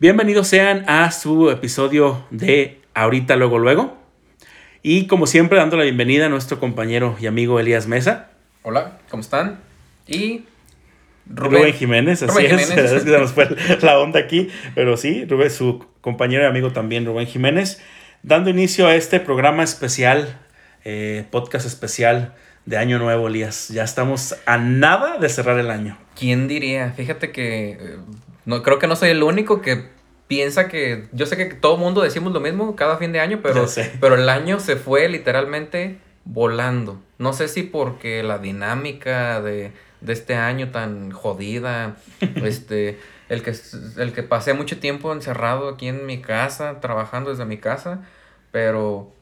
Bienvenidos sean a su episodio de Ahorita, luego, luego. Y como siempre, dando la bienvenida a nuestro compañero y amigo Elías Mesa. Hola, ¿cómo están? Y Rubén, Jiménez, así es. es que se nos fue la onda aquí, pero sí, Rubén, su compañero y amigo también, Rubén Jiménez, dando inicio a este programa especial, eh, podcast especial de Año Nuevo, Elías. Ya estamos a nada de cerrar el año. ¿Quién diría? Fíjate que eh, no creo que no soy el único que piensa que yo sé que todo el mundo decimos lo mismo cada fin de año, pero pero el año se fue literalmente volando. No sé si porque la dinámica de, de este año tan jodida, este el que el que pasé mucho tiempo encerrado aquí en mi casa, trabajando desde mi casa, pero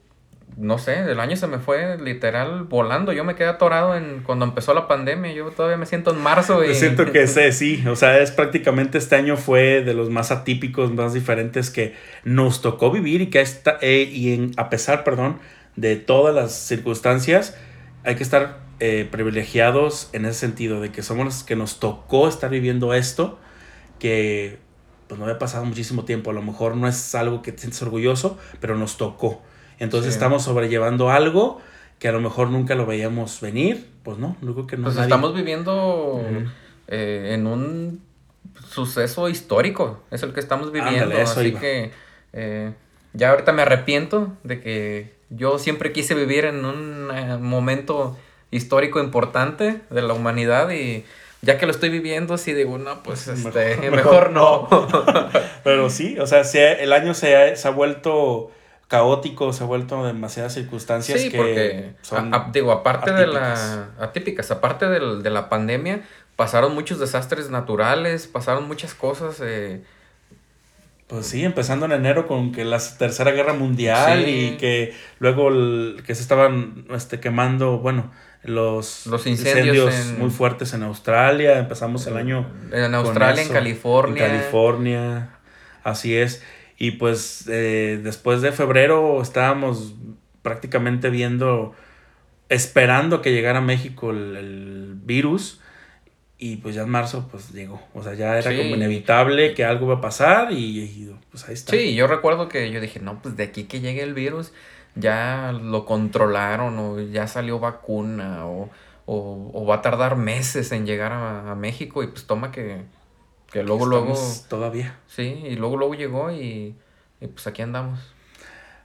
no sé, el año se me fue literal volando. Yo me quedé atorado en cuando empezó la pandemia. Yo todavía me siento en marzo. Y... siento que ese sí, o sea, es prácticamente este año fue de los más atípicos, más diferentes que nos tocó vivir y que está, eh, y en, a pesar, perdón, de todas las circunstancias, hay que estar eh, privilegiados en ese sentido, de que somos los que nos tocó estar viviendo esto, que pues no había pasado muchísimo tiempo, a lo mejor no es algo que te sientes orgulloso, pero nos tocó. Entonces estamos sobrellevando algo que a lo mejor nunca lo veíamos venir, pues no, no que no. Pues estamos viviendo eh, en un suceso histórico, es el que estamos viviendo, así que eh, ya ahorita me arrepiento de que yo siempre quise vivir en un eh, momento histórico importante de la humanidad y ya que lo estoy viviendo, así digo, no, pues este, mejor, no. Pero sí, o sea, el año se se ha vuelto caótico, se ha vuelto demasiadas circunstancias sí, porque, digo, aparte de la atípicas, aparte de, la pandemia, pasaron muchos desastres naturales, pasaron muchas cosas. Eh, pues sí, empezando en enero con que la tercera guerra mundial y que luego que se estaban este, quemando, bueno, los, los incendios, muy fuertes en Australia, empezamos el año en Australia, en California. En California, así es. Y pues eh, después de febrero estábamos prácticamente viendo, esperando que llegara a México el, virus. Y pues ya en marzo pues llegó. O sea, ya era como inevitable que algo iba a pasar y, pues ahí está. Sí, yo recuerdo que yo dije, no, pues de aquí que llegue el virus ya lo controlaron o ya salió vacuna o, o, va a tardar meses en llegar a, a México y pues toma que que luego, luego. Todavía. Sí, y luego, luego llegó y, pues aquí andamos.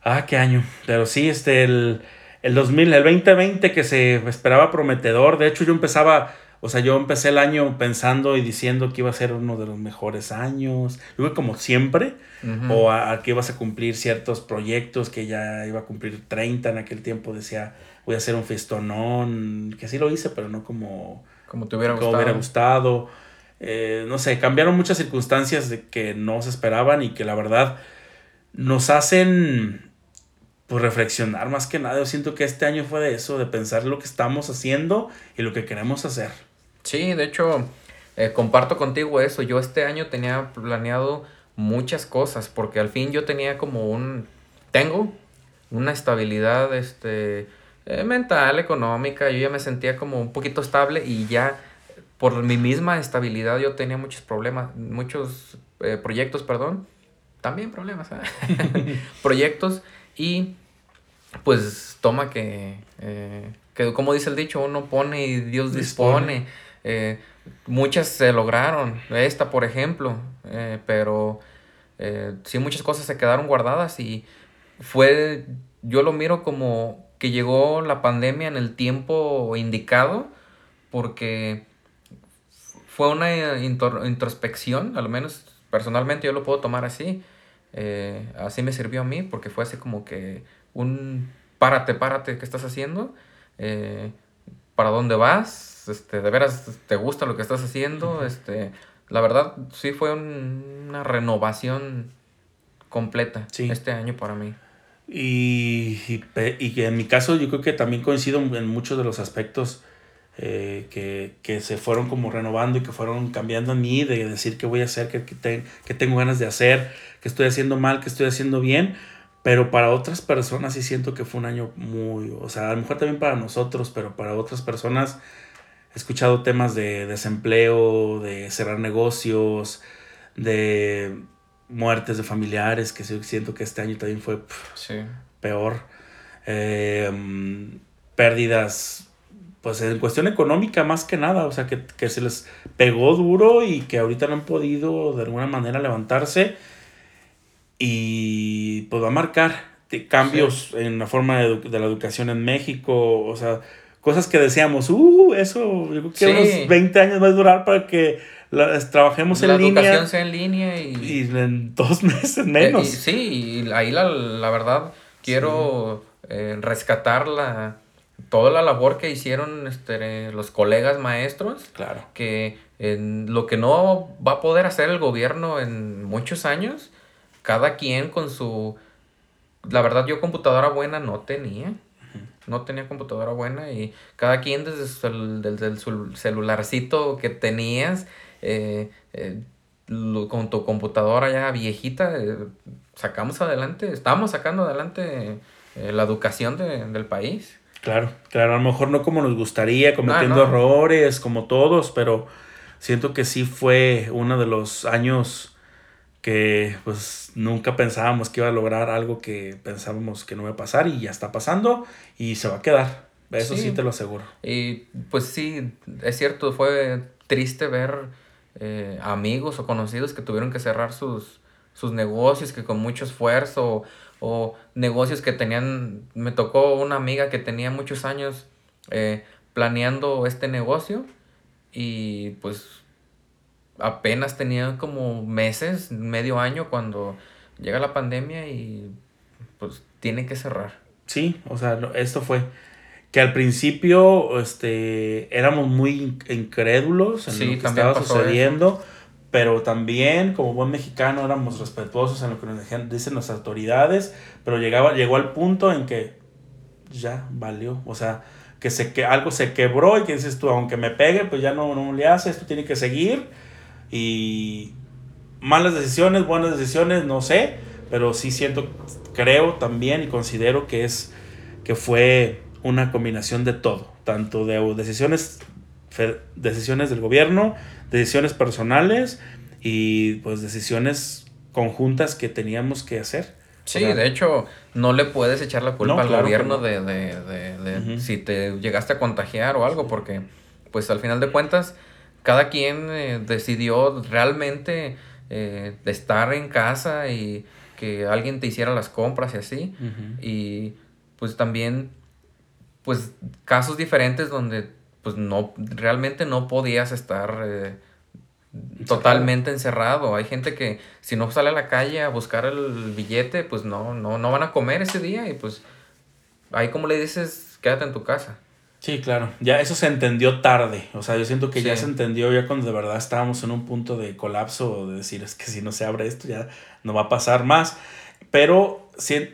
Ah, qué año. Pero sí, este, el, el 2000, el 2020 que se esperaba prometedor. De hecho, yo empezaba, o sea, yo empecé el año pensando y diciendo que iba a ser uno de los mejores años. Luego, como siempre, o a, que ibas a cumplir ciertos proyectos que ya iba a cumplir 30 en aquel tiempo. Decía, voy a hacer un festonón, que sí lo hice, pero no como, como te hubiera como Hubiera gustado eh, no sé, cambiaron muchas circunstancias de que no se esperaban y que la verdad nos hacen pues reflexionar más que nada. Yo siento que este año fue de eso, de pensar lo que estamos haciendo y lo que queremos hacer. Sí, de hecho, eh, comparto contigo eso. Yo este año tenía planeado muchas cosas porque al fin yo tenía como un... Tengo una estabilidad este, eh, mental, económica. Yo ya me sentía como un poquito estable y ya por mi misma estabilidad yo tenía muchos problemas, muchos eh, proyectos, perdón, también problemas, ¿eh? proyectos y pues toma que, eh, que, como dice el dicho, uno pone y Dios dispone. muchas se lograron, esta por ejemplo, pero sí muchas cosas se quedaron guardadas y fue, yo lo miro como que llegó la pandemia en el tiempo indicado porque fue una introspección, al menos personalmente yo lo puedo tomar así. Eh, así me sirvió a mí porque fue así como que un párate, párate, ¿qué estás haciendo? Eh, ¿Para dónde vas? Este, ¿De veras te gusta lo que estás haciendo? Este, la verdad sí fue una renovación completa este año para mí. Y, y, y, en mi caso yo creo que también coincido en muchos de los aspectos eh, que, se fueron como renovando y que fueron cambiando en mí, de decir qué voy a hacer, qué, qué, tengo ganas de hacer, qué estoy haciendo mal, qué estoy haciendo bien. Pero para otras personas sí siento que fue un año muy, o sea, a lo mejor también para nosotros, pero para otras personas he escuchado temas de desempleo, de cerrar negocios, de muertes de familiares, que siento que este año también fue peor. Em, pérdidas, pues en cuestión económica más que nada, o sea, que, que, se les pegó duro y que ahorita no han podido de alguna manera levantarse y pues va a marcar cambios en la forma de, de, la educación en México, o sea, cosas que decíamos, uh, eso, yo creo que unos 20 años va a durar para que trabajemos en línea. La educación sea en línea y... Y en dos meses menos. sí, y ahí la, la verdad quiero eh, rescatar la, toda la labor que hicieron este, los colegas maestros. Claro. Que en lo que no va a poder hacer el gobierno en muchos años, cada quien con su... La verdad yo computadora buena no tenía. No tenía computadora buena y cada quien desde, su, desde el celularcito que tenías, eh, eh, con tu computadora ya viejita, eh, sacamos adelante, estamos sacando adelante la educación del país. Claro, claro, a lo mejor no como nos gustaría, cometiendo ah, errores, como todos, pero siento que sí fue uno de los años que pues nunca pensábamos que iba a lograr algo que pensábamos que no iba a pasar y ya está pasando y se va a quedar. Eso sí, te lo aseguro. Y pues sí, es cierto, fue triste ver eh, amigos o conocidos que tuvieron que cerrar sus, sus negocios, que con mucho esfuerzo, o, negocios que tenían, me tocó una amiga que tenía muchos años eh, planeando este negocio y pues apenas tenía como meses, medio año cuando llega la pandemia y pues tiene que cerrar. Sí, o sea, esto fue que al principio este, éramos muy incrédulos en lo que estaba sucediendo, pero también como buen mexicano éramos respetuosos en lo que nos dicen las autoridades, pero llegaba, llegó al punto en que ya valió, o sea, que, se, que algo se quebró y que dices tú, aunque me pegue, pues ya no, no le hace, esto tiene que seguir y malas decisiones, buenas decisiones, no sé, pero sí siento, creo también y considero que es que fue una combinación de todo, tanto de decisiones, decisiones del gobierno, decisiones personales y pues decisiones conjuntas que teníamos que hacer. Sí, de hecho, no le puedes echar la culpa al gobierno de, de, de, si te llegaste a contagiar o algo, porque pues al final de cuentas, cada quien eh, decidió realmente eh, estar en casa y que alguien te hiciera las compras y así. Y pues también pues casos diferentes donde pues no, realmente no podías estar eh, totalmente encerrado. Hay gente que si no sale a la calle a buscar el billete, pues no, no, no van a comer ese día y pues ahí como le dices, quédate en tu casa. Sí, claro. Ya eso se entendió tarde. O sea, yo siento que ya se entendió ya cuando de verdad estábamos en un punto de colapso, de decir, es que si no se abre esto ya no va a pasar más. Pero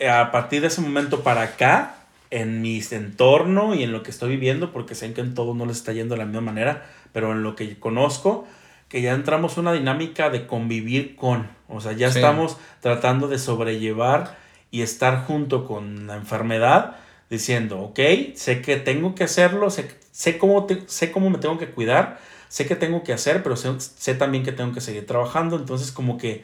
a partir de ese momento para acá, en mi entorno y en lo que estoy viviendo, porque sé que en todo no les está yendo de la misma manera, pero en lo que conozco, que ya entramos en una dinámica de convivir con, o sea, ya estamos tratando de sobrellevar y estar junto con la enfermedad, diciendo, ok, sé que tengo que hacerlo, sé, sé, cómo, sé cómo me tengo que cuidar, sé que tengo que hacer, pero sé, sé también que tengo que seguir trabajando, entonces como que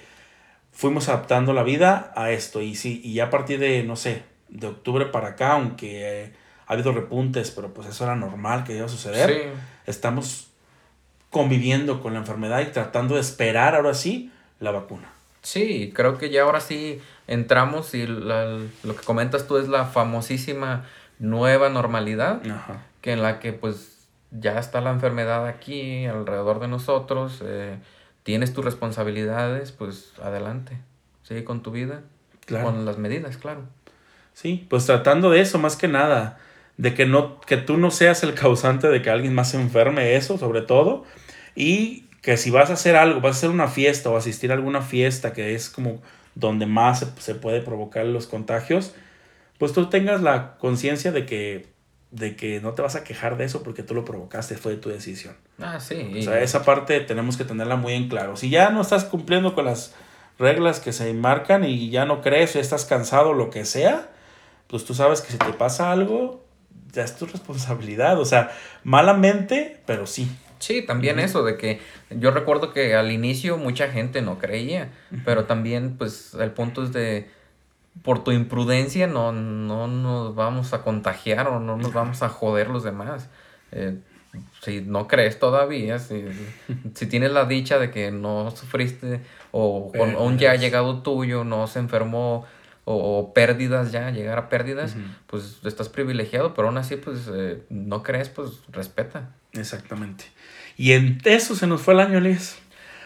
fuimos adaptando la vida a esto. Y sí, y ya a partir de, no sé, de octubre para acá, aunque ha habido repuntes, pero pues eso era normal que iba a suceder. Estamos conviviendo con la enfermedad y tratando de esperar ahora sí la vacuna. Sí, creo que ya ahora sí entramos y lo que comentas tú es la famosísima nueva normalidad, que en la que pues ya está la enfermedad aquí alrededor de nosotros, eh, tienes tus responsabilidades, pues adelante, sigue con tu vida, con las medidas, claro. Sí, pues tratando de eso más que nada, de que, no, que tú no seas el causante de que alguien más se enferme, eso sobre todo, y que si vas a hacer algo, vas a hacer una fiesta o asistir a alguna fiesta que es como donde más se, puede provocar los contagios, pues tú tengas la conciencia de que, de que no te vas a quejar de eso porque tú lo provocaste, fue tu decisión. Ah, sí. O sea, esa parte tenemos que tenerla muy en claro. Si ya no estás cumpliendo con las reglas que se marcan y ya no crees, o estás cansado, lo que sea, pues tú sabes que si te pasa algo, ya es tu responsabilidad. O sea, malamente, pero sí. Sí, también eso, de que yo recuerdo que al inicio mucha gente no creía, pero también pues el punto es de, por tu imprudencia no, no nos vamos a contagiar o no nos vamos a joder los demás. Eh, si no crees todavía, si, si, tienes la dicha de que no sufriste o con un ya llegado tuyo no se enfermó o, pérdidas ya, llegar a pérdidas, pues estás privilegiado, pero aún así pues eh, no crees, pues respeta. Exactamente. Y en eso se nos fue el año, Elias.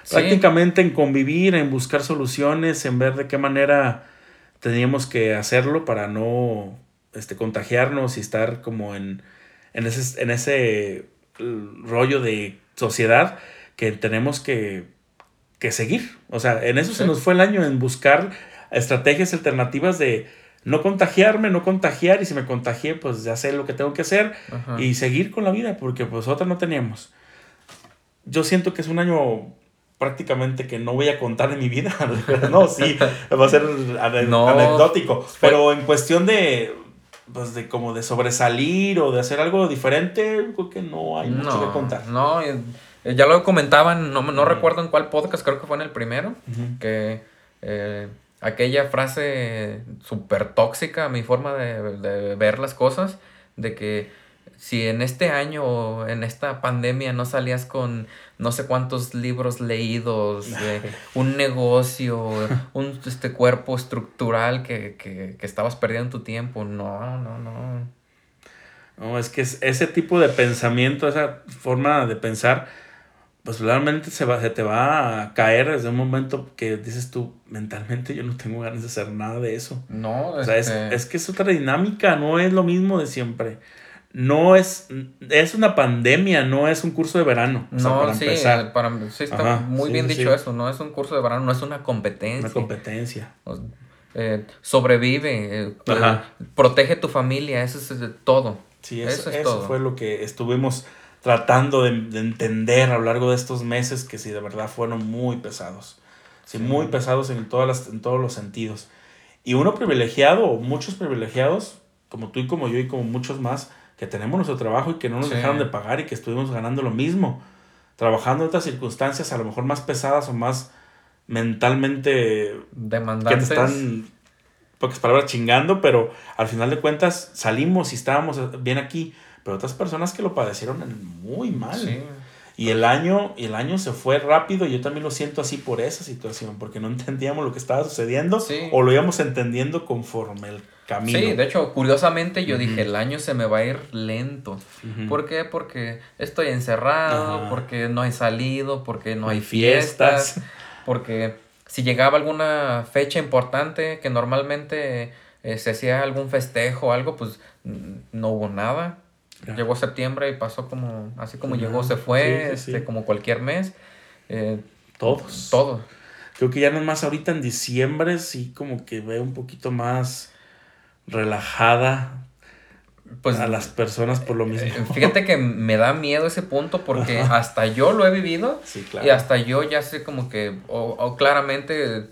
Prácticamente en convivir, en buscar soluciones, en ver de qué manera teníamos que hacerlo para no este, contagiarnos y estar como en, en, ese, en ese rollo de sociedad que tenemos que, que seguir. O sea, en eso se nos fue el año, en buscar estrategias alternativas de no contagiarme, no contagiar, y si me contagié, pues ya sé lo que tengo que hacer y seguir con la vida, porque pues otra no teníamos. Yo siento que es un año prácticamente que no voy a contar en mi vida. no, sí, va a ser anecdótico. Pero en cuestión de, pues de como de sobresalir o de hacer algo diferente, creo que no hay mucho que contar. No, ya lo comentaban, no, no recuerdo en cuál podcast, creo que fue en el primero, que eh, aquella frase súper tóxica, a mi forma de, de, ver las cosas, de que si en este año o en esta pandemia no salías con no sé cuántos libros leídos, un negocio, un este cuerpo estructural que, que, que estabas perdiendo tu tiempo, no, no, no. No, es que ese tipo de pensamiento, esa forma de pensar, pues realmente se, va, se te va a caer desde un momento que dices tú, mentalmente yo no tengo ganas de hacer nada de eso. No, o sea, es, este es, que es otra dinámica, no es lo mismo de siempre. No es, es una pandemia, no es un curso de verano. no, para sí, empezar. Para, sí, está muy bien dicho eso, no es un curso de verano, no es una competencia. Una competencia. Eh, sobrevive, eh, protege tu familia, eso es todo. Sí, eso, eso, eso fue lo que estuvimos tratando de, entender a lo largo de estos meses que sí, de verdad fueron muy pesados. Sí, muy pesados en, todas las, en todos los sentidos. Y uno privilegiado, muchos privilegiados, como tú y como yo y como muchos más, que tenemos nuestro trabajo y que no nos dejaron de pagar y que estuvimos ganando lo mismo. Trabajando en otras circunstancias a lo mejor más pesadas o más mentalmente demandantes. Que te están, pocas palabras, chingando, pero al final de cuentas salimos y estábamos bien aquí pero otras personas que lo padecieron muy mal. Y el año, el año se fue rápido y yo también lo siento así por esa situación, porque no entendíamos lo que estaba sucediendo o lo íbamos entendiendo conforme el camino. Sí, de hecho, curiosamente yo dije, el año se me va a ir lento. ¿Por qué? Porque estoy encerrado, porque no he salido, porque no hay fiestas, porque si llegaba alguna fecha importante que normalmente eh, se hacía algún festejo o algo, pues no hubo nada. Llegó septiembre y pasó como, así como llegó, se fue, este, como cualquier mes. Eh, Todos. Todo. Creo que ya no más ahorita en diciembre, sí, como que veo un poquito más relajada pues, a las personas por lo eh, mismo. Fíjate que me da miedo ese punto porque hasta yo lo he vivido y hasta yo ya sé como que, o, claramente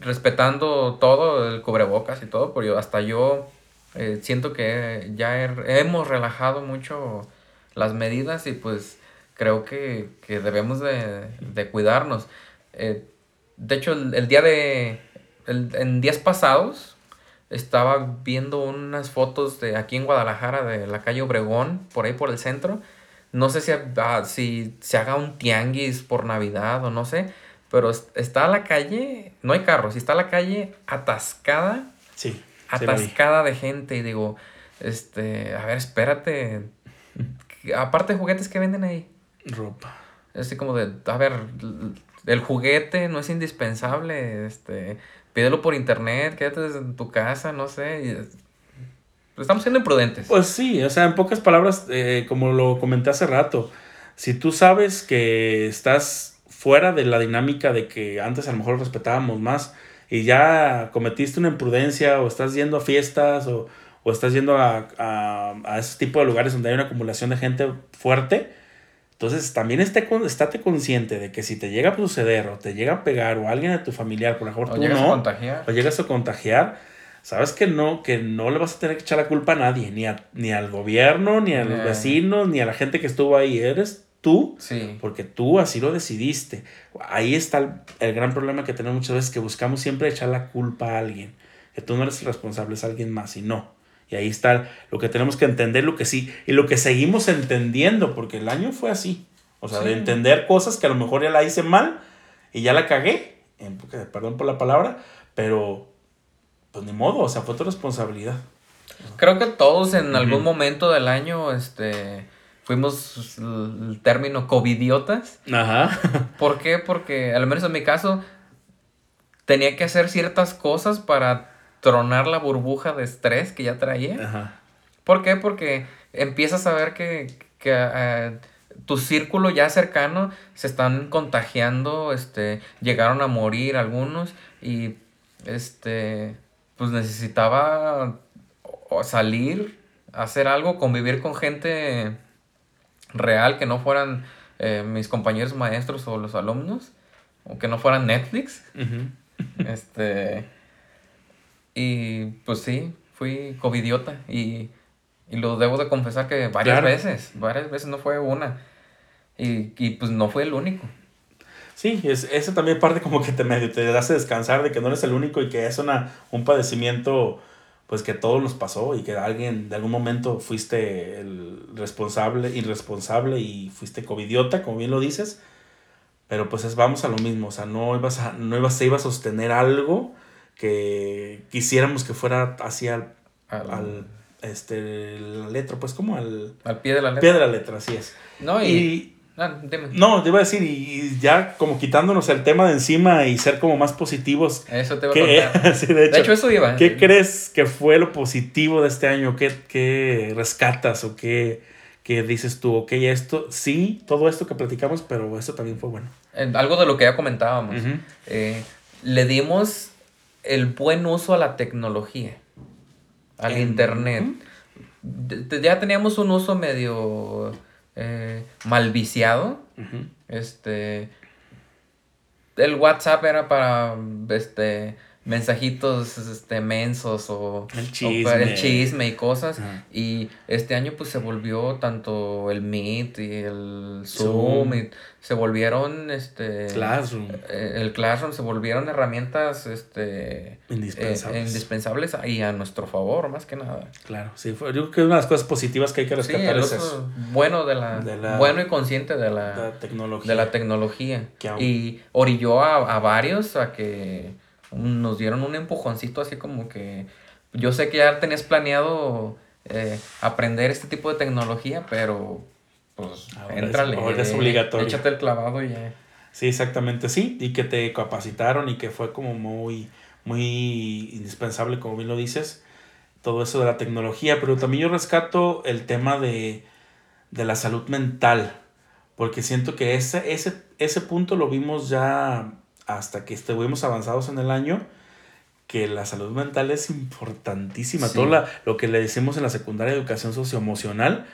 respetando todo, el cubrebocas y todo, pero hasta yo eh, siento que ya hemos relajado mucho las medidas y pues creo que, debemos de, cuidarnos. Eh, de hecho, el, día de... en días pasados estaba viendo unas fotos de aquí en Guadalajara, de la calle Obregón, por ahí por el centro. No sé si, ah, si se haga un tianguis por Navidad o no sé, pero está la calle, no hay carros, está la calle atascada. Sí atascada de gente y digo, este, a ver, espérate. Aparte de juguetes que venden ahí. Ropa. Así como de, a ver, el juguete no es indispensable, este, pídelo por internet, quédate en tu casa, no sé. Estamos siendo imprudentes. Pues sí, o sea, en pocas palabras, eh, como lo comenté hace rato, si tú sabes que estás fuera de la dinámica de que antes a lo mejor respetábamos más, y ya cometiste una imprudencia o estás yendo a fiestas o, estás yendo a, a, ese tipo de lugares donde hay una acumulación de gente fuerte, entonces también esté, estate consciente de que si te llega a suceder o te llega a pegar o alguien de tu familiar, por ejemplo, tú no, a contagiar. o llegas a contagiar, sabes que no, que no le vas a tener que echar la culpa a nadie, ni, a, ni al gobierno, ni a los vecinos, ni a la gente que estuvo ahí. Eres tú, Sí. porque tú así lo decidiste. Ahí está el, el gran problema que tenemos muchas veces, que buscamos siempre echar la culpa a alguien, que tú no eres el responsable, es alguien más, y no. Y ahí está lo que tenemos que entender, lo que sí, y lo que seguimos entendiendo, porque el año fue así. O sea, de Sí. entender cosas que a lo mejor ya la hice mal y ya la cagué, en- perdón por la palabra, pero pues ni modo, o sea, fue tu responsabilidad. Creo que todos en algún Ujú. momento del año, este, fuimos el término covidiotas. Ajá. ¿Por qué? Porque, al menos en mi caso, tenía que hacer ciertas cosas para tronar la burbuja de estrés que ya traía. Ajá. ¿Por qué? Porque empiezas a ver que, que, eh, tu círculo ya cercano se están contagiando, este, llegaron a morir algunos y, este, pues necesitaba salir, hacer algo, convivir con gente real, que no fueran eh, mis compañeros maestros o los alumnos, o que no fueran Netflix. Este. Y pues sí, fui covidiota. Y, y lo debo de confesar que varias Claro. veces, varias veces no fue una. Y, y pues no fue el único. Sí, es, eso también parte como que te medio te hace descansar de que no eres el único y que es una, un padecimiento pues que a todos nos pasó y que alguien de algún momento fuiste el responsable, irresponsable y fuiste covidiota, como bien lo dices. Pero pues es, vamos a lo mismo, o sea, no ibas a, no ibas, se iba a sostener algo que quisiéramos que fuera hacia al, Al, al, este, la letra, pues como al al pie de la letra. pie de la letra, así es. No, y. Y, ah, no, te iba a decir, y ya como quitándonos el tema de encima y ser como más positivos. Eso te voy ¿Qué, a contar. sí, de hecho, De hecho, eso iba. ¿qué crees que fue lo positivo de este año? ¿Qué, qué rescatas o qué, qué dices tú? Ok, esto, sí, todo esto que platicamos, pero esto también fue bueno. Eh, Algo de lo que ya comentábamos. Eh, le dimos el buen uso a la tecnología, al En- internet. Ya teníamos un uso medio eh, mal viciado. Ujú. Este. El WhatsApp era para este mensajitos este mensos o El o chisme. para el chisme y cosas Ajá. y este año pues se volvió tanto el Meet y el Zoom. Zoom y se volvieron este Classroom. eh, el Classroom se volvieron herramientas este eh, Indispensables. indispensables y a nuestro favor más que nada Claro, sí, fue, yo creo que es una de las cosas positivas que hay que sí rescatar el es eso, bueno de la, De la- bueno y consciente de la, la tecnología. de la tecnología Que y orilló a, a varios a que nos dieron un empujoncito así como que yo sé que ya tenías planeado eh, aprender este tipo de tecnología pero pues Ahora es- éntrale ahora es eh, obligatorio. échate el clavado y ya Sí, exactamente, sí, y que te capacitaron y que fue como muy, muy indispensable, como bien lo dices, todo eso de la tecnología, pero también yo rescato el tema de, de la salud mental, porque siento que ese, ese, ese punto lo vimos ya hasta que estuvimos avanzados en el año, que la salud mental es importantísima, Sí. todo la- lo que le decimos en la secundaria educación socioemocional,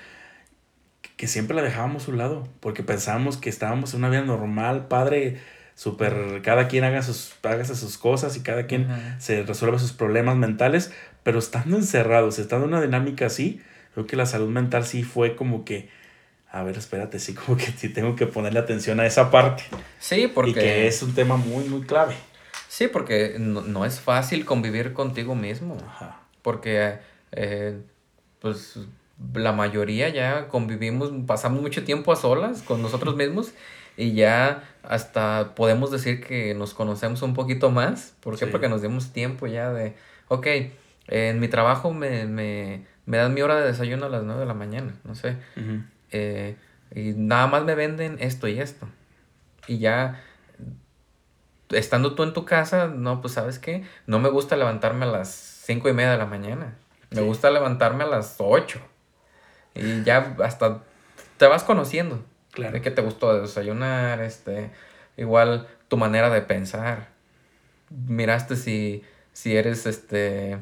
que siempre la dejábamos a un lado, porque pensábamos que estábamos en una vida normal, padre, súper, cada quien haga sus, hágase sus cosas y cada quien se resuelve sus problemas mentales, pero estando encerrados, estando en una dinámica así, creo que la salud mental sí fue como que, a ver, espérate, sí, como que sí tengo que ponerle atención a esa parte, sí porque y que es un tema muy, muy clave. sí porque no, no es fácil convivir contigo mismo Ajá. porque eh, pues la mayoría ya convivimos, pasamos mucho tiempo a solas con nosotros mismos y ya hasta podemos decir que nos conocemos un poquito más. ¿Por qué? Sí. Porque nos dimos tiempo ya de, ok, en mi trabajo me, me, me dan mi hora de desayuno a las 9 de la mañana, no sé. Ujú. Eh, y nada más me venden esto y esto. Y ya, estando tú en tu casa, no, pues sabes qué, no me gusta levantarme a las cinco y media de la mañana. Me Sí. gusta levantarme a las 8. Y ya hasta te vas conociendo. Claro. De qué te gustó desayunar, este, igual tu manera de pensar. Miraste si, si eres este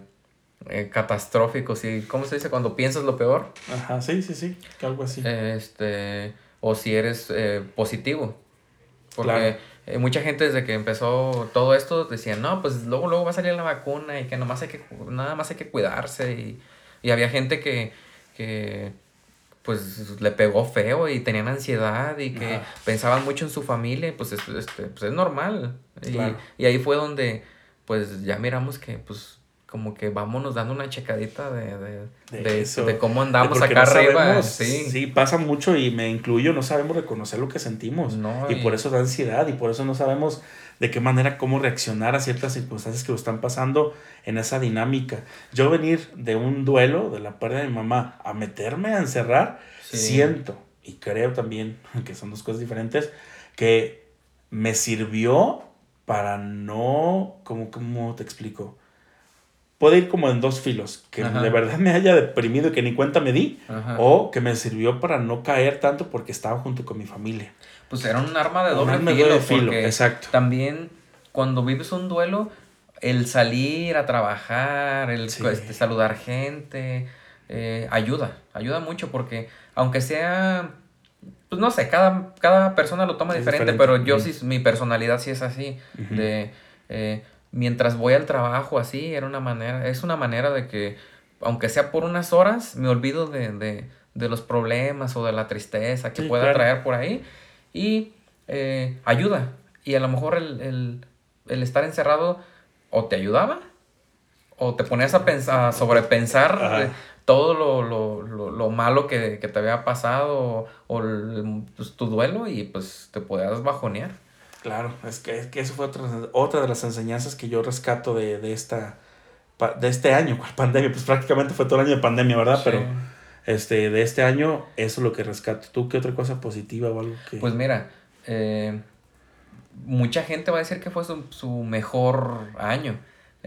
eh, catastrófico, si, ¿cómo se dice? Cuando piensas lo peor. Ajá, sí, sí, sí, que algo así. Este, o si eres eh, positivo. Porque Claro. eh, mucha gente desde que empezó todo esto decía, no, pues luego, luego va a salir la vacuna y que nomás hay que, nada más hay que cuidarse. Y, y había gente que, que pues le pegó feo y tenían ansiedad y que pensaban mucho en su familia, pues, este, pues es normal. Y, y, ahí fue donde pues ya miramos que pues como que vámonos dando una checadita de, de, de, de cómo andamos acá arriba. Sí. sí, pasa mucho y me incluyo, no sabemos reconocer lo que sentimos. y, por eso da ansiedad y por eso no sabemos de qué manera, cómo reaccionar a ciertas circunstancias que nos están pasando en esa dinámica. Yo venir de un duelo, de la pérdida de mi mamá, a meterme a encerrar, siento y creo también, que son dos cosas diferentes, que me sirvió para no, ¿cómo, cómo te explico? Puede ir como en dos filos, que de verdad me haya deprimido y que ni cuenta me di, o que me sirvió para no caer tanto porque estaba junto con mi familia. Pues era un arma de doble filo, filo exacto. también cuando vives un duelo, el salir a trabajar, el este, saludar gente, eh, ayuda, ayuda mucho porque aunque sea, pues no sé, cada, cada persona lo toma diferente, pero yo sí, mi personalidad sí es así, de... Eh, mientras voy al trabajo así, era una manera, es una manera de que, aunque sea por unas horas, me olvido de, los problemas o de la tristeza que pueda traer por ahí y eh, ayuda. Y a lo mejor el, estar encerrado o te ayudaba o te ponías a pensar, a sobrepensar todo lo, malo que, te había pasado o, pues, tu duelo y pues te podías bajonear. Claro, es que, que eso fue otra, otra de las enseñanzas que yo rescato de, de esta de este año, pandemia, pues prácticamente fue todo el año de pandemia, ¿verdad? Pero este, de este año, eso es lo que rescato. ¿Tú qué otra cosa positiva o algo que...? Pues mira, eh, mucha gente va a decir que fue su, su mejor año.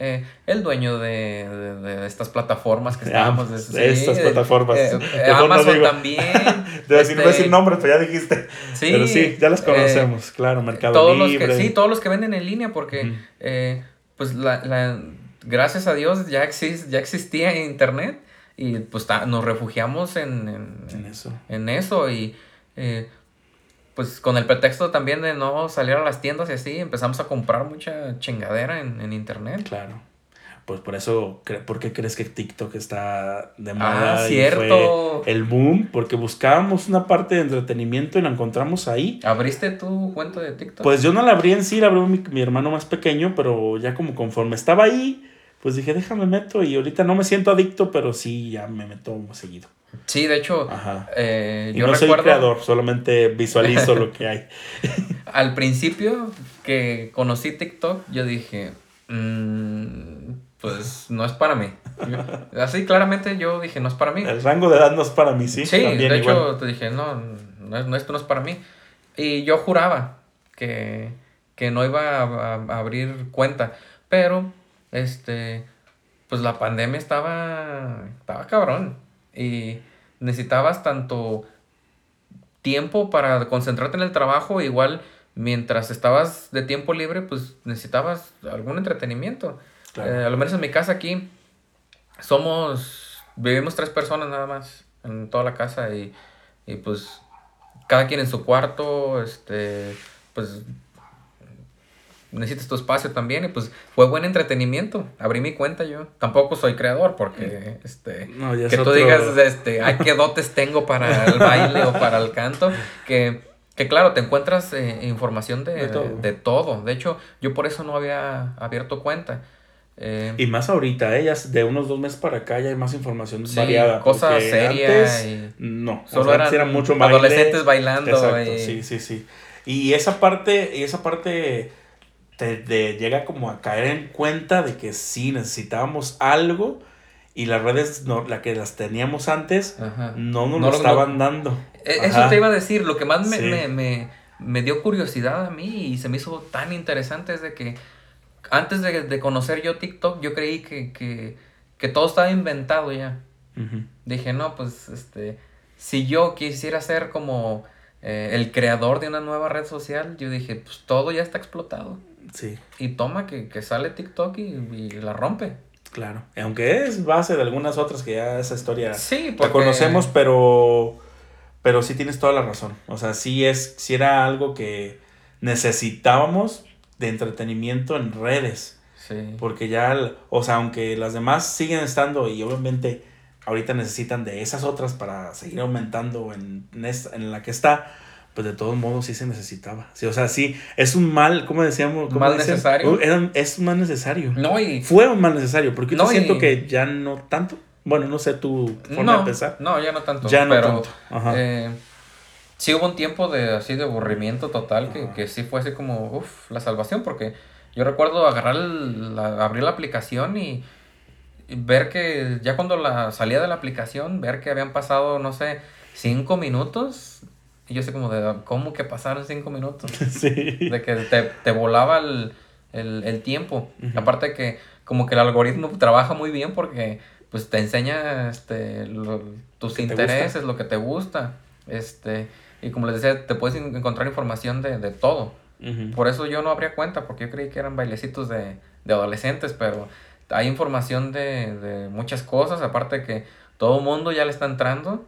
Eh, el dueño de, de, estas plataformas que estábamos. De, estas plataformas. Eh, Amazon también. de decir, no decir este, nombres, pero ya dijiste. Sí, pero sí, ya las conocemos, claro, Mercado todos Libre. Los que, sí, todos los que venden en línea, porque eh, pues la, la, gracias a Dios ya, exist, ya existía Internet y pues nos refugiamos en, en, en, eso. En eso y pues con el pretexto también de no salir a las tiendas y así, empezamos a comprar mucha chingadera en, internet. Claro. Pues por eso, ¿por qué crees que TikTok está de moda? Ah, cierto. el boom, porque buscábamos una parte de entretenimiento y la encontramos ahí. ¿Abriste tu cuenta de TikTok? Pues yo no la abrí en sí, la abrió mi, mi hermano más pequeño, pero ya como conforme estaba ahí, pues dije, déjame meto y ahorita no me siento adicto, pero sí ya me meto seguido. Sí, de hecho, eh, yo no soy creador, solamente visualizo lo que hay. Al principio que conocí TikTok, yo dije, mm, pues no es para mí. así claramente yo dije, no es para mí. El rango de edad no es para mí, sí. Sí, de hecho te dije, no, no, esto no es para mí. Y yo juraba que, no iba a, a abrir cuenta, pero este, pues la pandemia estaba, estaba cabrón. Y necesitabas tanto tiempo para concentrarte en el trabajo, igual mientras estabas de tiempo libre, pues necesitabas algún entretenimiento. Eh, a lo menos en mi casa aquí somos, vivimos tres personas nada más en toda la casa y, y pues cada quien en su cuarto, este, pues necesitas tu espacio también y pues fue buen entretenimiento. Abrí mi cuenta yo. Tampoco soy creador porque este que tú digas este, ay qué dotes tengo para el baile o para el canto que que claro, te encuentras eh, información de, de, todo. de, hecho, yo por eso no había abierto cuenta. Eh, y más ahorita, ellas ¿eh? de unos dos meses para acá ya hay más información variada. Cosas serias. no, solo eran, mucho adolescentes bailando. Exacto, sí, sí, sí. Y esa parte, y esa parte te, llega como a caer en cuenta de que sí necesitábamos algo y las redes, no, la que las teníamos antes, no nos lo estaban dando. E, eso te iba a decir, lo que más me, dio curiosidad a mí y se me hizo tan interesante es de que antes de, conocer yo TikTok, yo creí que, todo estaba inventado ya. Dije, no, pues, este, si yo quisiera ser como eh, el creador de una nueva red social, yo dije, pues todo ya está explotado. Sí. Y toma que, sale TikTok y, la rompe. Claro. Aunque es base de algunas otras que ya esa historia sí, la conocemos, pero, pero sí tienes toda la razón. O sea, sí, es, sí era algo que necesitábamos de entretenimiento en redes. Sí. Porque ya, o sea, aunque las demás siguen estando y obviamente ahorita necesitan de esas otras para seguir aumentando en, en, la que está, pues de todos modos sí se necesitaba. Sí, o sea, sí, es un mal, ¿cómo decíamos? ¿Cómo mal necesario. Uh, es un mal necesario. No, y... Fue un mal necesario, porque yo siento que ya no tanto. Bueno, no sé tu forma de pensar. No, ya no tanto. Ya no tanto. Eh, sí hubo un tiempo de así de aburrimiento total que, que sí fue así como, uff, la salvación, porque yo recuerdo agarrar, la, abrir la aplicación y, ver que ya cuando la salía de la aplicación, ver que habían pasado, no sé, cinco minutos. Y yo sé como de, ¿cómo que pasaron cinco minutos? Sí. De que te, te volaba el, el, el tiempo. Aparte que como que el algoritmo trabaja muy bien porque pues te enseña este, tus intereses, lo que te gusta. Este, y como les decía, te puedes encontrar información de, de todo. Por eso yo no habría cuenta, porque yo creí que eran bailecitos de, de adolescentes, pero hay información de, de muchas cosas, aparte que todo el mundo ya le está entrando,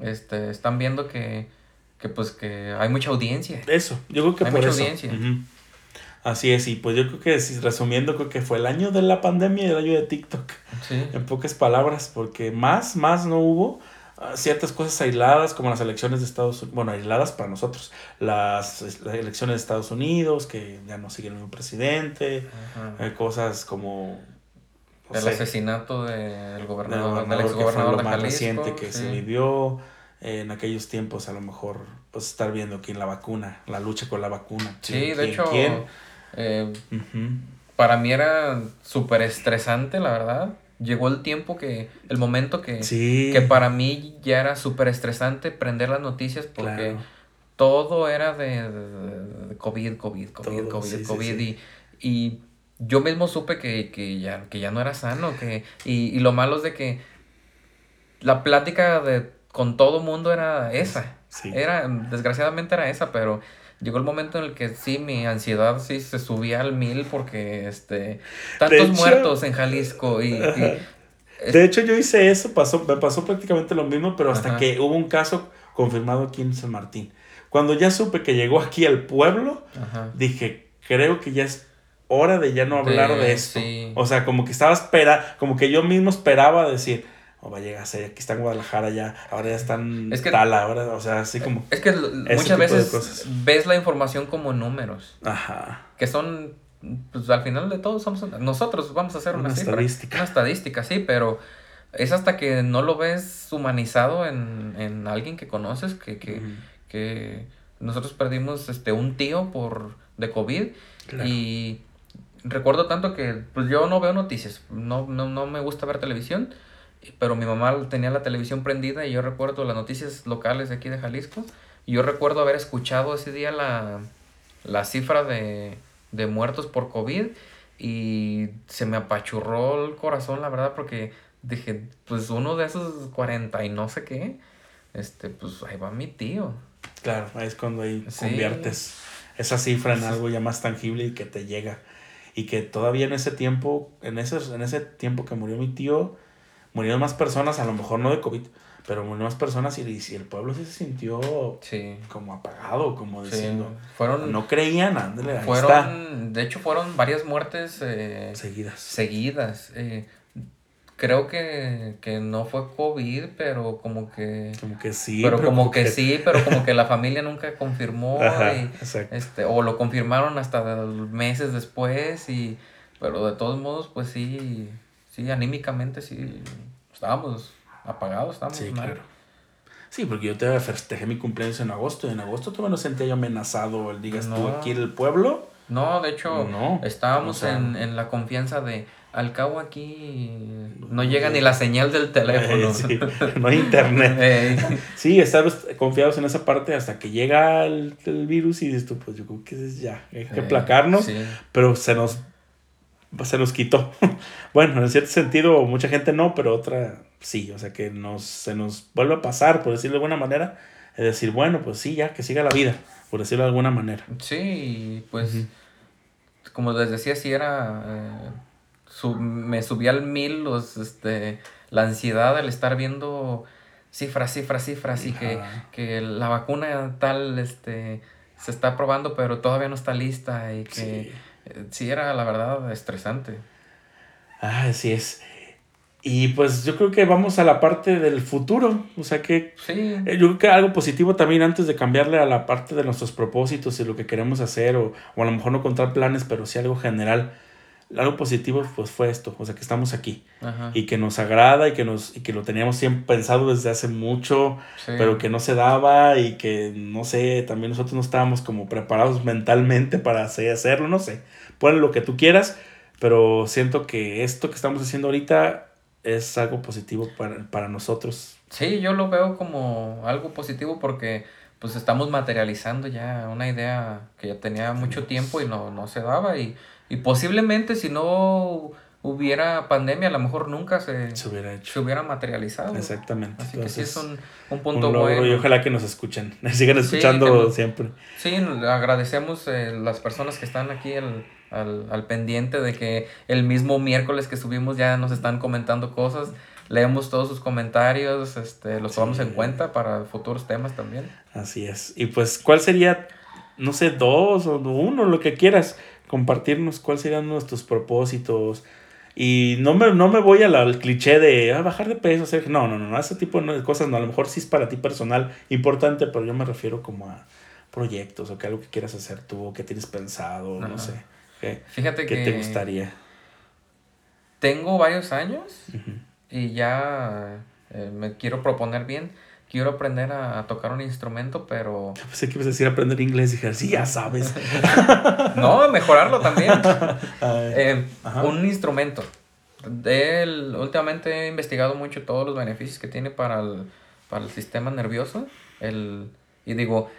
este, están viendo que, que pues que hay mucha audiencia. Eso, yo creo que hay mucha audiencia. Así es, y pues yo creo que resumiendo, creo que fue el año de la pandemia y el año de TikTok. Sí. En pocas palabras, porque más, más no hubo ah, ciertas cosas aisladas como las elecciones de Estados Unidos, bueno, aisladas para nosotros, las, elecciones de Estados Unidos, que ya no siguen un presidente, Hay cosas como... el asesinato del gobernador, del, gobernador más reciente que se vivió en aquellos tiempos, a lo mejor, pues estar viendo quién la vacuna, la lucha con la vacuna. Sí, de hecho... Eh, para mí era súper estresante, la verdad. Llegó el tiempo que, el momento que, que para mí ya era súper estresante prender las noticias porque todo era de, COVID, COVID, COVID, COVID, COVID. Y, y yo mismo supe que, ya, que ya no era sano. Que, y, y lo malo es de que la plática de, con todo mundo era esa. Era, desgraciadamente era esa, pero llegó el momento en el que sí, mi ansiedad sí se subía al mil porque, este, tantos muertos en Jalisco y... de hecho, yo hice eso, pasó, me pasó prácticamente lo mismo, pero hasta que hubo un caso confirmado aquí en San Martín. Cuando ya supe que llegó aquí al pueblo, dije, creo que ya es hora de ya no hablar de, esto. O sea, como que estaba espera, como que yo mismo esperaba decir, o va a llegar a ser, aquí está en Guadalajara ya, ahora ya están es que, tal, ahora, o sea, así como... Es que muchas veces ves la información como números. Ajá. Que son, pues al final de todo somos, nosotros vamos a hacer una, estadística. Una estadística, sí, pero es hasta que no lo ves humanizado en, en alguien que conoces, que, que, que nosotros perdimos este un tío por de COVID y recuerdo tanto que pues yo no veo noticias, no, no, no me gusta ver televisión pero mi mamá tenía la televisión prendida y yo recuerdo las noticias locales de aquí de Jalisco. Y yo recuerdo haber escuchado ese día la, la cifra de, de muertos por COVID y se me apachurró el corazón, la verdad, porque dije, pues uno de esos 40 y no sé qué, este, pues ahí va mi tío. Claro, ahí es cuando ahí conviertes esa cifra en algo ya más tangible y que te llega. Y que todavía en ese tiempo, en ese, en ese tiempo que murió mi tío, murieron más personas, a lo mejor no de COVID, pero murieron más personas y, y el pueblo sí se sintió como apagado, como diciendo. Fueron, no creían, ándale, fueron, De hecho, fueron varias muertes eh, seguidas. Seguidas. Eh, creo que, que, no fue COVID, pero como que... Como que sí. Pero, como que, sí, pero como que la familia nunca confirmó. este, o lo confirmaron hasta meses después y... Pero de todos modos, pues sí, sí, anímicamente sí, estábamos apagados, estábamos sí, Claro. Sí, porque yo te festejé mi cumpleaños en agosto y en agosto tú me lo sentía yo amenazado, el digas tú aquí en el pueblo. No, de hecho, no, estábamos en, en, la confianza de, al cabo aquí no llega ni la señal del teléfono. no hay internet. sí, estábamos confiados en esa parte hasta que llega el, el virus y dices tú, pues yo creo que es ya, hay que placarnos, pero se nos se nos quitó. bueno, en cierto sentido, mucha gente no, pero otra sí. O sea, que nos, se nos vuelve a pasar, por decirlo de alguna manera. Es decir, bueno, pues sí, ya, que siga la vida, por decirlo de alguna manera. Sí, pues, como les decía, sí era... Eh, me subía al mil los, este, la ansiedad al estar viendo cifras, cifras, cifras y que, que la vacuna tal este, se está probando pero todavía no está lista y que... Sí era la verdad estresante. Ah, así es. Y pues yo creo que vamos a la parte del futuro. O sea que Sí. eh, yo creo que algo positivo también antes de cambiarle a la parte de nuestros propósitos y lo que queremos hacer, o, o a lo mejor no contar planes, pero sí algo general. Algo positivo pues fue esto, o sea que estamos aquí Ajá. y que nos agrada y que, nos, y que lo teníamos siempre pensado desde hace mucho, Sí. pero que no se daba y que no sé, también nosotros no estábamos como preparados mentalmente para hacer- hacerlo, no sé. Ponle lo que tú quieras, pero siento que esto que estamos haciendo ahorita es algo positivo para, para nosotros. Sí, yo lo veo como algo positivo porque pues estamos materializando ya una idea que ya tenía mucho tiempo y no, no se daba y, y posiblemente si no hubiera pandemia a lo mejor nunca se, Se hubiera hecho. se hubiera materializado. Exactamente. Así que sí es un, un punto un bueno. y ojalá que nos escuchen. Sigan Sí, escuchando nos- siempre. Sí, agradecemos eh, las personas que están aquí al, al, al pendiente de que el mismo miércoles que subimos ya nos están comentando cosas. Leemos todos sus comentarios, este, los tomamos en cuenta para futuros temas también. Así es. Y pues, ¿cuál sería, no sé, dos o uno, lo que quieras, compartirnos cuáles serían nuestros propósitos? Y no me, no me voy a la- al cliché de ah, bajar de peso, hacer... No, no, no, no, ese tipo de cosas no. A lo mejor sí es para ti personal importante, pero yo me refiero como a proyectos o que algo que quieras hacer tú o que tienes pensado, Ajá. no sé. ¿Qué, Fíjate qué que te gustaría? tengo varios años y ya eh, me quiero proponer bien. Quiero aprender a, a tocar un instrumento, pero Pensé que ibas a decir aprender inglés y dije, sí, ya sabes. no, mejorarlo también. Eh, un instrumento. Del- últimamente he investigado mucho todos los beneficios que tiene para el, para el sistema nervioso. El, y digo,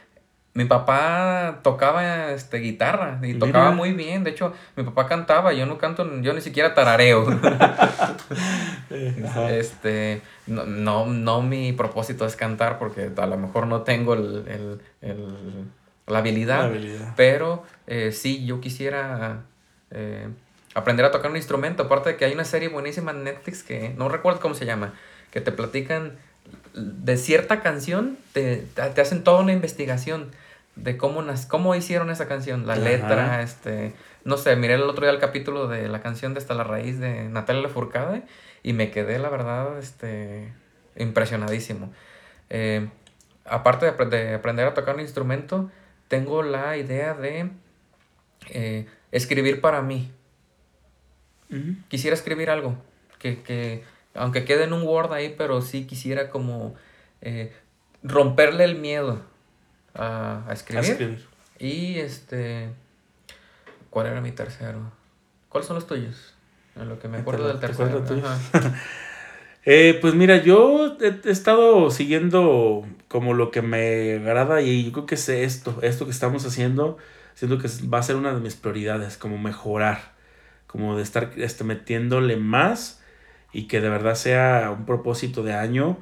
mi papá tocaba este, guitarra y Mira. tocaba muy bien. De hecho, mi papá cantaba, yo no canto, yo ni siquiera tarareo. este, no, no, no mi propósito es cantar porque a lo mejor no tengo el, el- el- la habilidad. La habilidad. Pero eh, sí, yo quisiera eh, aprender a tocar un instrumento. Aparte de que hay una serie buenísima en Netflix que no recuerdo cómo se llama, que te platican de cierta canción, te, te hacen toda una investigación de cómo, cómo hicieron esa canción, la Ajá. letra, este, no sé, miré el otro día el capítulo de la canción de Hasta la Raíz de Natalia Lafourcade y me quedé, la verdad, este, impresionadísimo. Eh, aparte de, apre- de aprender a tocar un instrumento, tengo la idea de eh, escribir para mí. Quisiera escribir algo que, que aunque quede en un Word ahí, pero sí quisiera como eh, romperle el miedo a, a A escribir. Y este, ¿cuál era mi tercero? ¿Cuáles son los tuyos? En lo que me ¿Te acuerdo del tercero. Eh, pues mira, yo he, estado siguiendo como lo que me agrada y yo creo que es esto, esto que estamos haciendo, siento que va a ser una de mis prioridades, como mejorar, como de estar este, metiéndole más y que de verdad sea un propósito de año,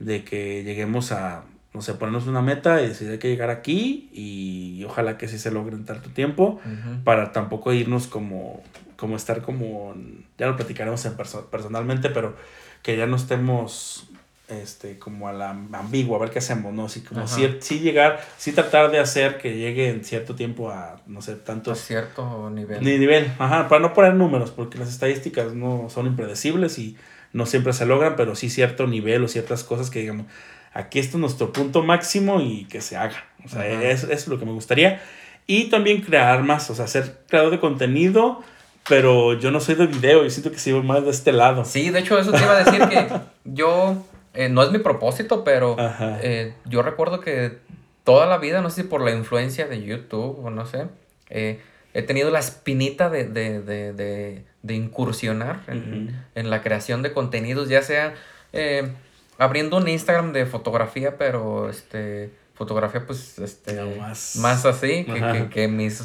de que lleguemos a, no sé, ponernos una meta y decir hay que llegar aquí y ojalá que sí se logre en tanto tiempo para tampoco irnos como, como estar como, ya lo platicaremos en perso- personalmente, pero que ya no estemos este, como a la ambigua, a ver qué hacemos, ¿no? Así como sí, sí llegar, sí tratar de hacer que llegue en cierto tiempo a, no sé, A tantos... cierto nivel. Ni nivel, ajá, para no poner números, porque las estadísticas no son impredecibles y no siempre se logran, pero sí cierto nivel o ciertas cosas que digamos, aquí está nuestro punto máximo y que se haga. O sea, eso, eso es lo que me gustaría. Y también crear más, o sea, ser creador de contenido, pero yo no soy de video, yo siento que sigo más de este lado. Sí, de hecho eso te iba a decir que yo, eh, no es mi propósito, pero eh, yo recuerdo que toda la vida, no sé si por la influencia de YouTube o no sé, eh, he tenido la espinita de, de, de, de, de incursionar en, Ujú. en la creación de contenidos, ya sea eh, abriendo un Instagram de fotografía, pero este fotografía pues este más- más así que, que, que mis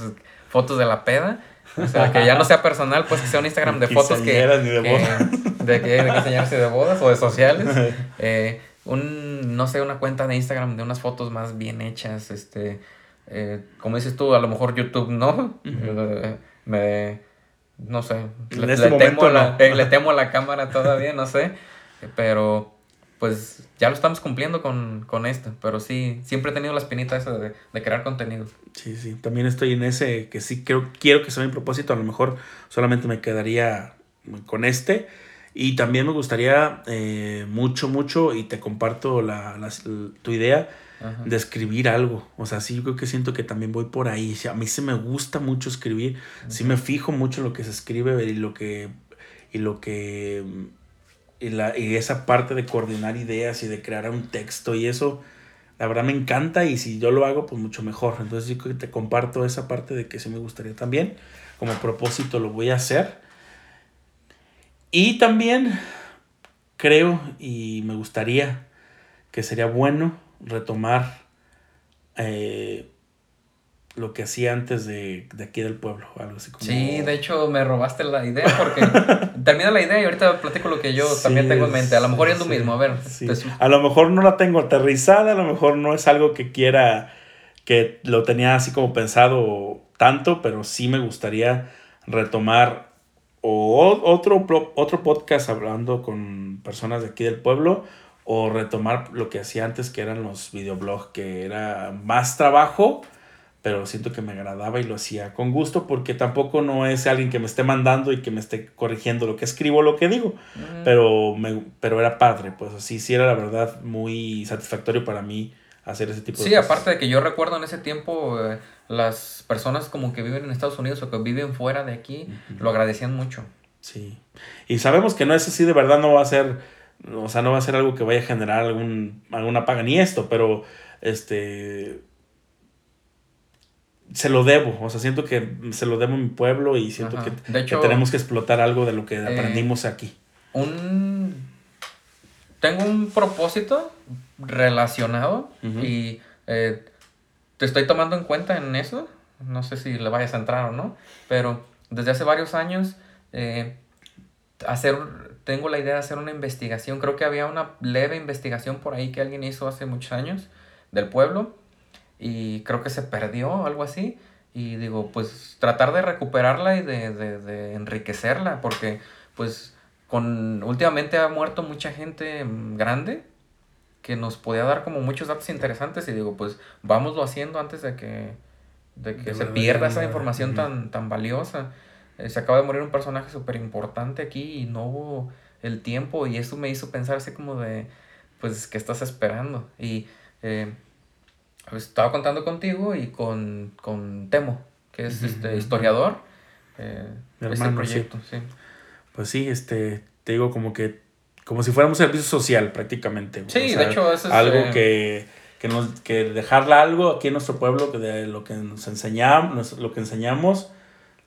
fotos de la peda. O sea, que ya no sea personal, pues que sea un Instagram de fotos que, ni de que- de que de quinceañeras y de bodas o de sociales. Eh, un, no sé, una cuenta de Instagram de unas fotos más bien hechas, este, eh, como dices tú, a lo mejor YouTube no, Eh, me, no sé, le, este le temo la, eh, le temo a la cámara todavía, no sé, pero pues ya lo estamos cumpliendo con, con esto, pero sí, siempre he tenido la espinita esa de, de crear contenido. Sí, sí, también estoy en ese que sí quiero, quiero que sea mi propósito, a lo mejor solamente me quedaría con este Y también me gustaría eh, mucho, mucho, y te comparto la, la- tu idea, Ajá. de escribir algo. O sea, sí, yo creo que siento que también voy por ahí. Sí, A mí se me gusta mucho escribir. Sí me fijo mucho en lo que se escribe y lo que... Y lo que... Y, la, y esa parte de coordinar ideas y de crear un texto y eso, la verdad me encanta y si yo lo hago, pues mucho mejor. Entonces yo te comparto esa parte de que sí me gustaría también. Como propósito lo voy a hacer. Y también creo y me gustaría que sería bueno retomar eh, lo que hacía antes de, de aquí del pueblo, algo así como... Sí, de hecho me robaste la idea porque termina la idea y ahorita platico lo que yo Sí, también tengo en mente. A lo mejor es lo mismo, a ver. sí. pues, A lo mejor no la tengo aterrizada, a lo mejor no es algo que quiera, que lo tenía así como pensado tanto, pero sí me gustaría retomar o otro, otro podcast hablando con personas de aquí del pueblo o retomar lo que hacía antes que eran los videoblogs, que era más trabajo, pero siento que me agradaba y lo hacía con gusto porque tampoco no es alguien que me esté mandando y que me esté corrigiendo lo que escribo, lo que digo pero me pero era padre pues así sí era la verdad muy satisfactorio para mí hacer ese tipo de Sí, cosas. aparte de que yo recuerdo en ese tiempo eh, las personas como que viven en Estados Unidos o que viven fuera de aquí lo agradecían mucho. sí. Y sabemos que no es así de verdad no va a ser o sea no va a ser algo que vaya a generar algún alguna paga ni esto pero este se lo debo o sea siento que se lo debo a mi pueblo y siento Ajá. que, De que hecho, tenemos que explotar algo de lo que eh, aprendimos aquí Un tengo un propósito relacionado y eh, te estoy tomando en cuenta en eso. No sé si le vayas a entrar o no, pero desde hace varios años eh, hacer, tengo la idea de hacer una investigación. Creo que había una leve investigación por ahí que alguien hizo hace muchos años del pueblo y creo que se perdió, algo así. Y digo, pues tratar de recuperarla y de, de, de enriquecerla, porque pues con últimamente ha muerto mucha gente mm, grande que nos podía dar como muchos datos interesantes y digo, pues vámoslo haciendo antes de que, de que De se pierda esa información tan, tan valiosa. Eh, se acaba de morir un personaje súper importante aquí y no hubo el tiempo y eso me hizo pensar así como de, pues, ¿qué estás esperando? Y eh, estaba contando contigo y con, con Temo, que es este historiador. eh, Mi este sí. proyecto, sí. pues sí este te digo como que como si fuéramos servicio social prácticamente Sí, O de hecho, eso es, algo eh, que, que, nos, que dejarla algo aquí en nuestro pueblo que de lo que nos enseñamos, nos- lo que enseñamos,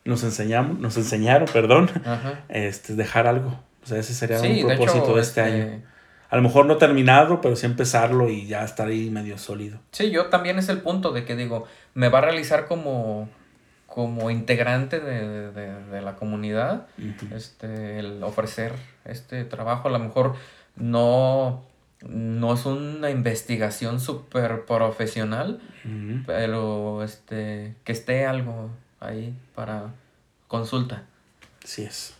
nos enseñamos, nos enseñaron, perdón, Ajá. este, dejar algo. O sea, ese sería Sí, un de propósito hecho, de este, este, año. A lo mejor no terminado, pero sí empezarlo y ya estar ahí medio sólido. Sí, yo también es el punto de que digo, me va a realizar como, como integrante de, de- de la comunidad, este, el ofrecer este trabajo. A lo mejor no, no es una investigación súper profesional, pero este, que esté algo ahí para consulta. Así es.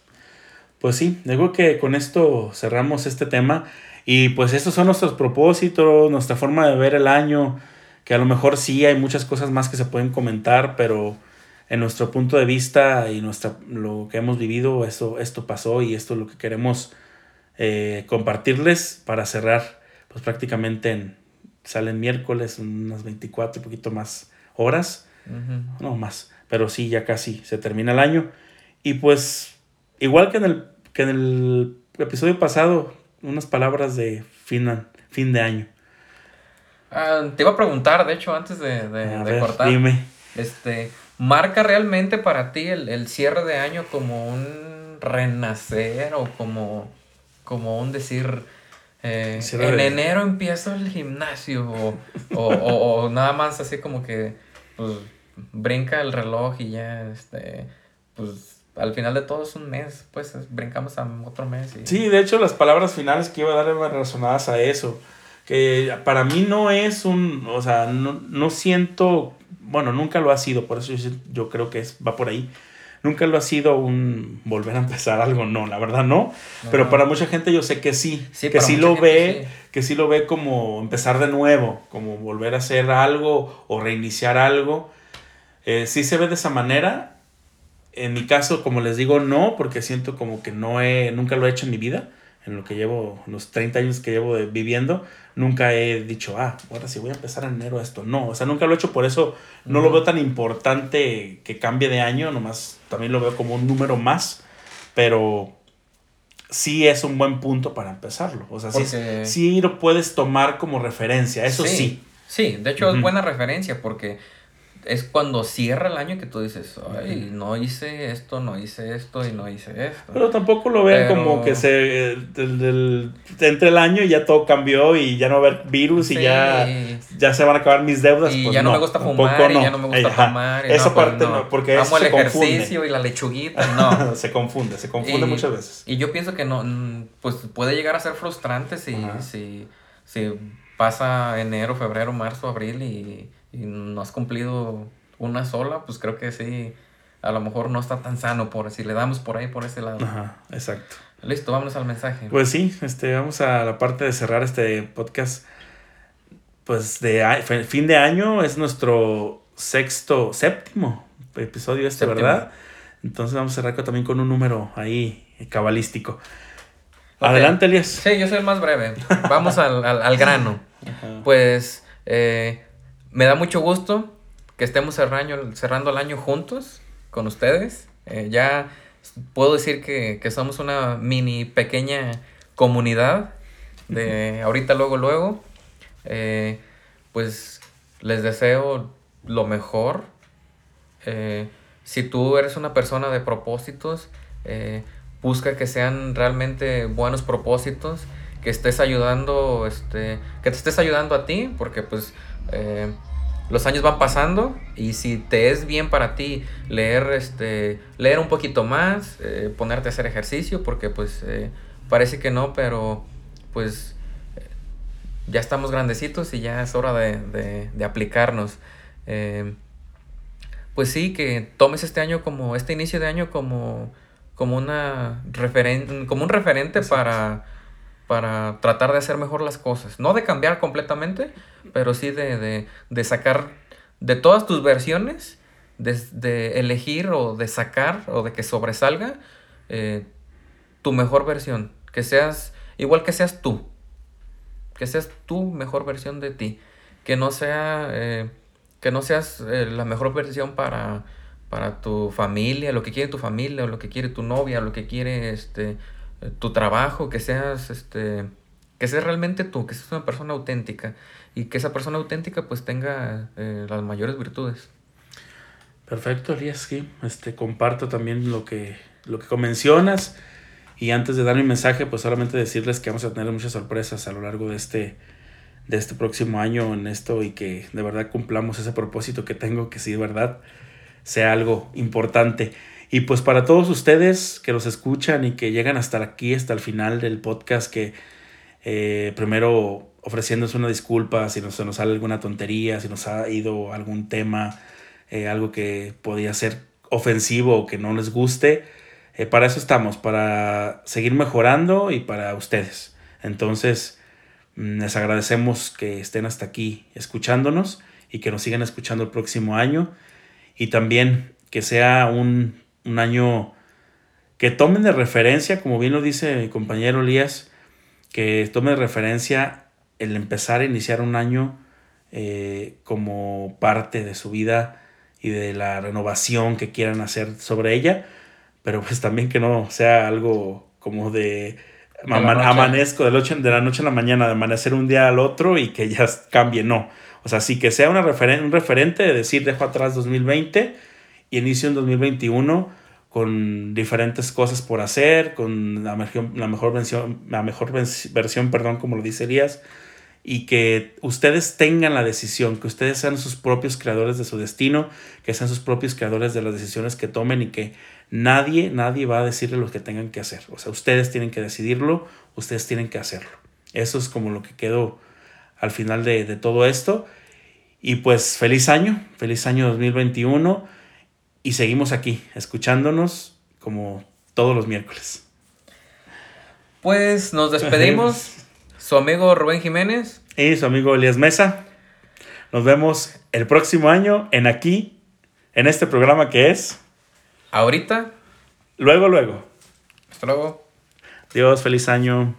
Pues sí, digo que con esto cerramos este tema. Y pues estos son nuestros propósitos, nuestra forma de ver el año, que a lo mejor sí hay muchas cosas más que se pueden comentar, pero en nuestro punto de vista y nuestra, lo que hemos vivido, esto, esto pasó y esto es lo que queremos eh, compartirles para cerrar, pues prácticamente en, salen miércoles, unas 24, un poquito más horas no más, pero sí, ya casi se termina el año. Y pues, igual que en el, que en el episodio pasado, unas palabras de fin, fin de año. Ah, te iba a preguntar, de hecho, antes de, de- A de ver, cortar. dime. Este, ¿marca realmente para ti el, el cierre de año como un renacer o como, como un decir, eh, en de- enero empiezo el gimnasio o, o, o- o nada más así como que pues, brinca el reloj y ya, este, pues al final de todo es un mes, pues es- brincamos a otro mes. Y, Sí, de hecho, las palabras finales que iba a dar eran relacionadas a eso. Que para mí no es un, o sea, no, no siento, bueno, nunca lo ha sido, por eso yo, creo que es, va por ahí. Nunca lo ha sido un volver a empezar algo, no, la verdad no. Pero para mucha gente yo sé que sí, Sí, que sí lo ve, sí. que sí lo ve como empezar de nuevo, como volver a hacer algo o reiniciar algo. Eh, sí se ve de esa manera. En mi caso, como les digo, no, porque siento como que no he, nunca lo he hecho en mi vida, en lo que llevo, los 30 años que llevo viviendo, nunca he dicho, ah, ahora sí voy a empezar en enero esto. No, o sea, nunca lo he hecho, por eso no lo veo tan importante que cambie de año, nomás también lo veo como un número más, pero sí es un buen punto para empezarlo. O sea, sí, lo puedes tomar como referencia, eso sí. Sí, de hecho es buena referencia porque es cuando cierra el año que tú dices, ay, no hice esto, no hice esto y no hice esto. Pero tampoco lo vean como que se entre el año y ya todo cambió y ya no va a haber virus y ya, ya se van a acabar mis deudas. Y pues ya no, me gusta fumar y ya no me gusta fumar. Esa pues parte no, porque Amo el ejercicio y la lechuguita, no. se confunde, se confunde muchas veces. Y yo pienso que no, pues puede llegar a ser frustrante si, si, si pasa enero, febrero, marzo, abril y y no has cumplido una sola, pues creo que sí, a lo mejor no está tan sano por si le damos por ahí, por ese lado. Ajá, exacto. Listo, vámonos al mensaje. Pues sí, este, vamos a la parte de cerrar este podcast. Pues de fin de año es nuestro sexto, séptimo episodio este, ¿verdad? Entonces vamos a cerrar también con un número ahí cabalístico. Adelante, Elias. Sí, yo soy el más breve. Vamos al, al, grano. Pues eh, me da mucho gusto que estemos cerrando, cerrando el año juntos con ustedes. Eh, ya puedo decir que, somos una mini pequeña comunidad de ahorita, luego, luego. Eh, pues les deseo lo mejor. Eh, si tú eres una persona de propósitos, busca que sean realmente buenos propósitos, que estés ayudando, este, que te estés ayudando a ti, porque pues eh, los años van pasando y si te es bien para ti leer, este, leer un poquito más, eh, ponerte a hacer ejercicio, porque pues eh, parece que no, pero pues ya estamos grandecitos y ya es hora de, aplicarnos. pues sí, que tomes este año como, este inicio de año como, como, una referen como un referente para para tratar de hacer mejor las cosas. No de cambiar completamente, pero sí de, sacar de todas tus versiones, de, elegir o de sacar o de que sobresalga eh, tu mejor versión. Que seas, igual que seas tú. Que seas tu mejor versión de ti. Que no sea, eh, que no seas eh, la mejor versión para, para tu familia, lo que quiere tu familia, o lo que quiere tu novia, lo que quiere este, tu trabajo, que seas, este, que seas realmente tú, que seas una persona auténtica y que esa persona auténtica pues tenga eh, las mayores virtudes. Perfecto, Elías, este, comparto también lo que, lo que mencionas y antes de dar mi mensaje pues solamente decirles que vamos a tener muchas sorpresas a lo largo de este, de este próximo año en esto y que de verdad cumplamos ese propósito que tengo, que sí, de verdad sea algo importante. Y pues para todos ustedes que los escuchan y que llegan hasta aquí, hasta el final del podcast, que eh, primero ofreciéndose una disculpa si se nos sale alguna tontería, si nos ha ido algún tema, eh, algo que podía ser ofensivo o que no les guste. Eh, para eso estamos, para seguir mejorando y para ustedes. Entonces, mm, les agradecemos que estén hasta aquí escuchándonos y que nos sigan escuchando el próximo año. Y también que sea un un año que tomen de referencia, como bien lo dice mi compañero Elías, que tomen de referencia el empezar a iniciar un año eh, como parte de su vida y de la renovación que quieran hacer sobre ella, pero pues también que no sea algo como de, amanezco de, de la noche a la mañana, de amanecer un día al otro y que ya cambie, no. O sea, sí que sea una referen un referente de decir, dejo atrás 2020 y inicio en 2021 con diferentes cosas por hacer, con la, la mejor versión, la mejor versión, perdón, como lo dice Elías, y que ustedes tengan la decisión, que ustedes sean sus propios creadores de su destino, que sean sus propios creadores de las decisiones que tomen y que nadie, nadie va a decirle lo que tengan que hacer. O sea, ustedes tienen que decidirlo, ustedes tienen que hacerlo. Eso es como lo que quedó al final de, de todo esto. Y pues feliz año, feliz año 2021 y seguimos aquí, escuchándonos como todos los miércoles. Pues nos despedimos. su amigo Rubén Jiménez. Y su amigo Elías Mesa. Nos vemos el próximo año en aquí, en este programa que es... Ahorita. Luego, luego. Hasta luego. Dios, feliz año.